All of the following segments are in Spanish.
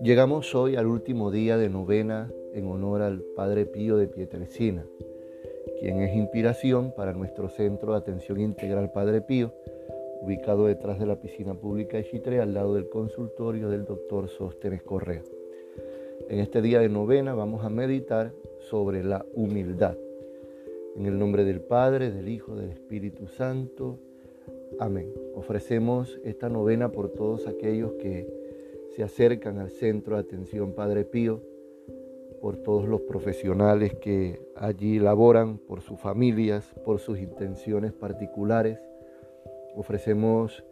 Llegamos hoy al último día de novena en honor al Padre Pío de Pietrelcina, quien es inspiración para nuestro Centro de Atención Integral Padre Pío, ubicado detrás de la piscina pública de Chitre, al lado del consultorio del doctor Sóstenes Correa. En este día de novena vamos a meditar sobre la humildad. En el nombre del Padre, del Hijo, del Espíritu Santo. Amén. Ofrecemos esta novena por todos aquellos que se acercan al centro de atención Padre Pío, por todos los profesionales que allí laboran, por sus familias, por sus intenciones particulares. Ofrecemos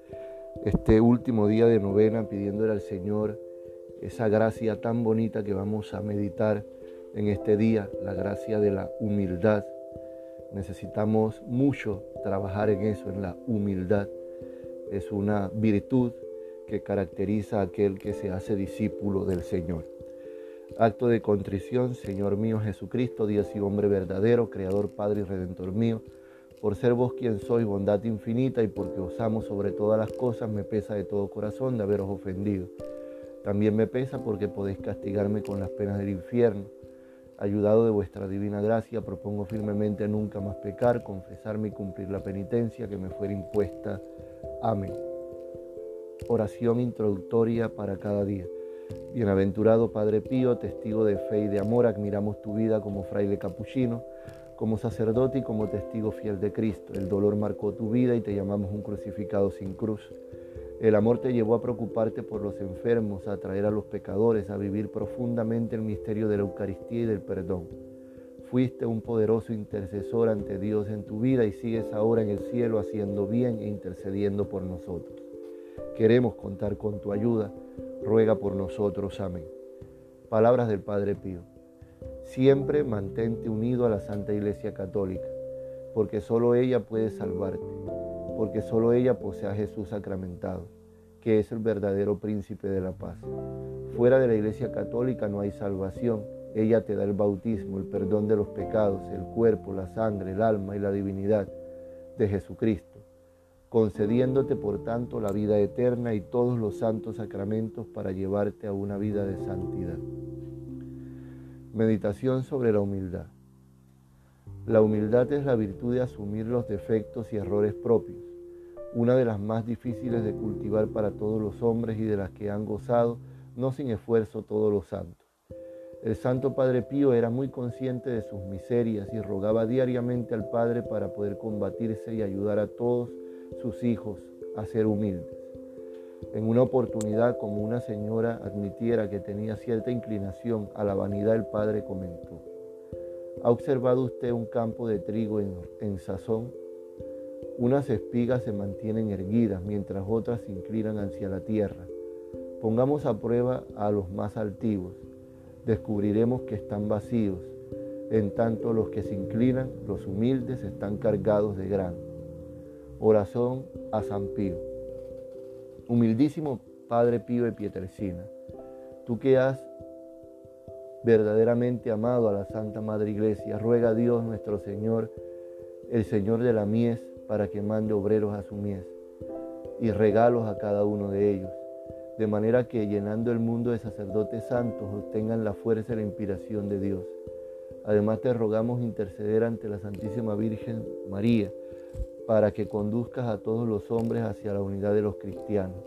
este último día de novena pidiéndole al Señor esa gracia tan bonita que vamos a meditar en este día, la gracia de la humildad. Necesitamos mucho trabajar en eso, en la humildad. Es una virtud que caracteriza a aquel que se hace discípulo del Señor. Acto de contrición, Señor mío Jesucristo, Dios y hombre verdadero, Creador, Padre y Redentor mío, por ser vos quien sois, bondad infinita, y porque os amo sobre todas las cosas, me pesa de todo corazón de haberos ofendido. También me pesa porque podéis castigarme con las penas del infierno. Ayudado de vuestra divina gracia, propongo firmemente nunca más pecar, confesarme y cumplir la penitencia que me fuera impuesta. Amén. Oración introductoria para cada día. Bienaventurado Padre Pío, testigo de fe y de amor, admiramos tu vida como fraile capuchino, como sacerdote y como testigo fiel de Cristo. El dolor marcó tu vida y te llamamos un crucificado sin cruz. El amor te llevó a preocuparte por los enfermos, a atraer a los pecadores, a vivir profundamente el misterio de la Eucaristía y del perdón. Fuiste un poderoso intercesor ante Dios en tu vida y sigues ahora en el cielo haciendo bien e intercediendo por nosotros. Queremos contar con tu ayuda. Ruega por nosotros. Amén. Palabras del Padre Pío. Siempre mantente unido a la Santa Iglesia Católica, porque solo ella puede salvarte, porque solo ella posee a Jesús sacramentado, que es el verdadero príncipe de la paz. Fuera de la Iglesia Católica no hay salvación. Ella te da el bautismo, el perdón de los pecados, el cuerpo, la sangre, el alma y la divinidad de Jesucristo concediéndote por tanto la vida eterna y todos los santos sacramentos para llevarte a una vida de santidad. Meditación sobre la humildad. La humildad es la virtud de asumir los defectos y errores propios, una de las más difíciles de cultivar para todos los hombres y de las que han gozado, no sin esfuerzo, todos los santos. El Santo Padre Pío era muy consciente de sus miserias y rogaba diariamente al Padre para poder combatirse y ayudar a todos sus hijos a ser humildes. En una oportunidad, como una señora admitiera que tenía cierta inclinación a la vanidad, el padre comentó, ¿ha observado usted un campo de trigo en, en sazón? Unas espigas se mantienen erguidas mientras otras se inclinan hacia la tierra. Pongamos a prueba a los más altivos. Descubriremos que están vacíos. En tanto los que se inclinan, los humildes, están cargados de grano. Oración a San Pío. Humildísimo Padre Pío de Pietrelcina, tú que has verdaderamente amado a la Santa Madre Iglesia, ruega a Dios nuestro Señor, el Señor de la mies, para que mande obreros a su mies y regalos a cada uno de ellos, de manera que llenando el mundo de sacerdotes santos obtengan la fuerza y la inspiración de Dios. Además te rogamos interceder ante la Santísima Virgen María, para que conduzcas a todos los hombres hacia la unidad de los cristianos,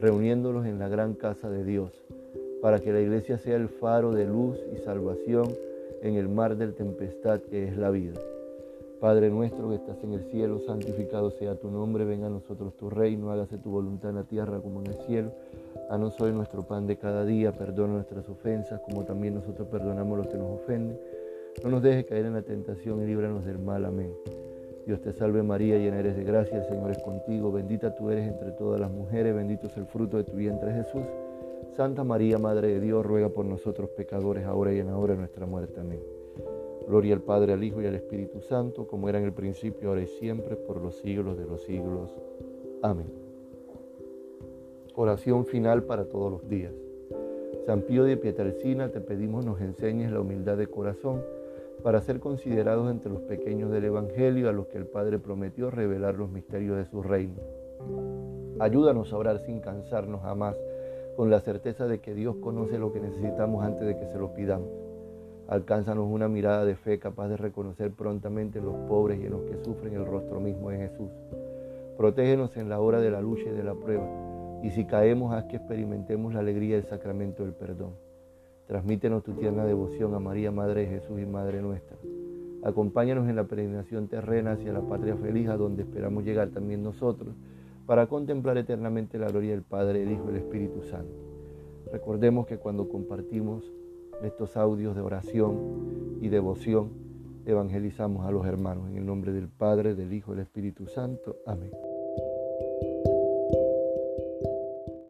reuniéndolos en la gran casa de Dios, para que la iglesia sea el faro de luz y salvación en el mar del tempestad que es la vida. Padre nuestro que estás en el cielo, santificado sea tu nombre, venga a nosotros tu reino, hágase tu voluntad en la tierra como en el cielo. A nosotros nuestro pan de cada día, perdona nuestras ofensas como también nosotros perdonamos los que nos ofenden. No nos dejes caer en la tentación y líbranos del mal. Amén. Dios te salve María, llena eres de gracia, el Señor es contigo, bendita tú eres entre todas las mujeres, bendito es el fruto de tu vientre Jesús. Santa María, Madre de Dios, ruega por nosotros pecadores, ahora y en la hora de nuestra muerte. Amén. Gloria al Padre, al Hijo y al Espíritu Santo, como era en el principio, ahora y siempre, por los siglos de los siglos. Amén. Oración final para todos los días. San Pío de Pietrelcina, te pedimos nos enseñes la humildad de corazón para ser considerados entre los pequeños del Evangelio a los que el Padre prometió revelar los misterios de su reino. Ayúdanos a orar sin cansarnos jamás, con la certeza de que Dios conoce lo que necesitamos antes de que se lo pidamos. Alcánzanos una mirada de fe capaz de reconocer prontamente en los pobres y en los que sufren el rostro mismo de Jesús. Protégenos en la hora de la lucha y de la prueba, y si caemos, haz que experimentemos la alegría del sacramento del perdón. Transmítenos tu tierna devoción a María, Madre de Jesús y Madre nuestra. Acompáñanos en la peregrinación terrena hacia la patria feliz, a donde esperamos llegar también nosotros, para contemplar eternamente la gloria del Padre, el Hijo y el Espíritu Santo. Recordemos que cuando compartimos estos audios de oración y devoción, evangelizamos a los hermanos. En el nombre del Padre, del Hijo y del Espíritu Santo. Amén.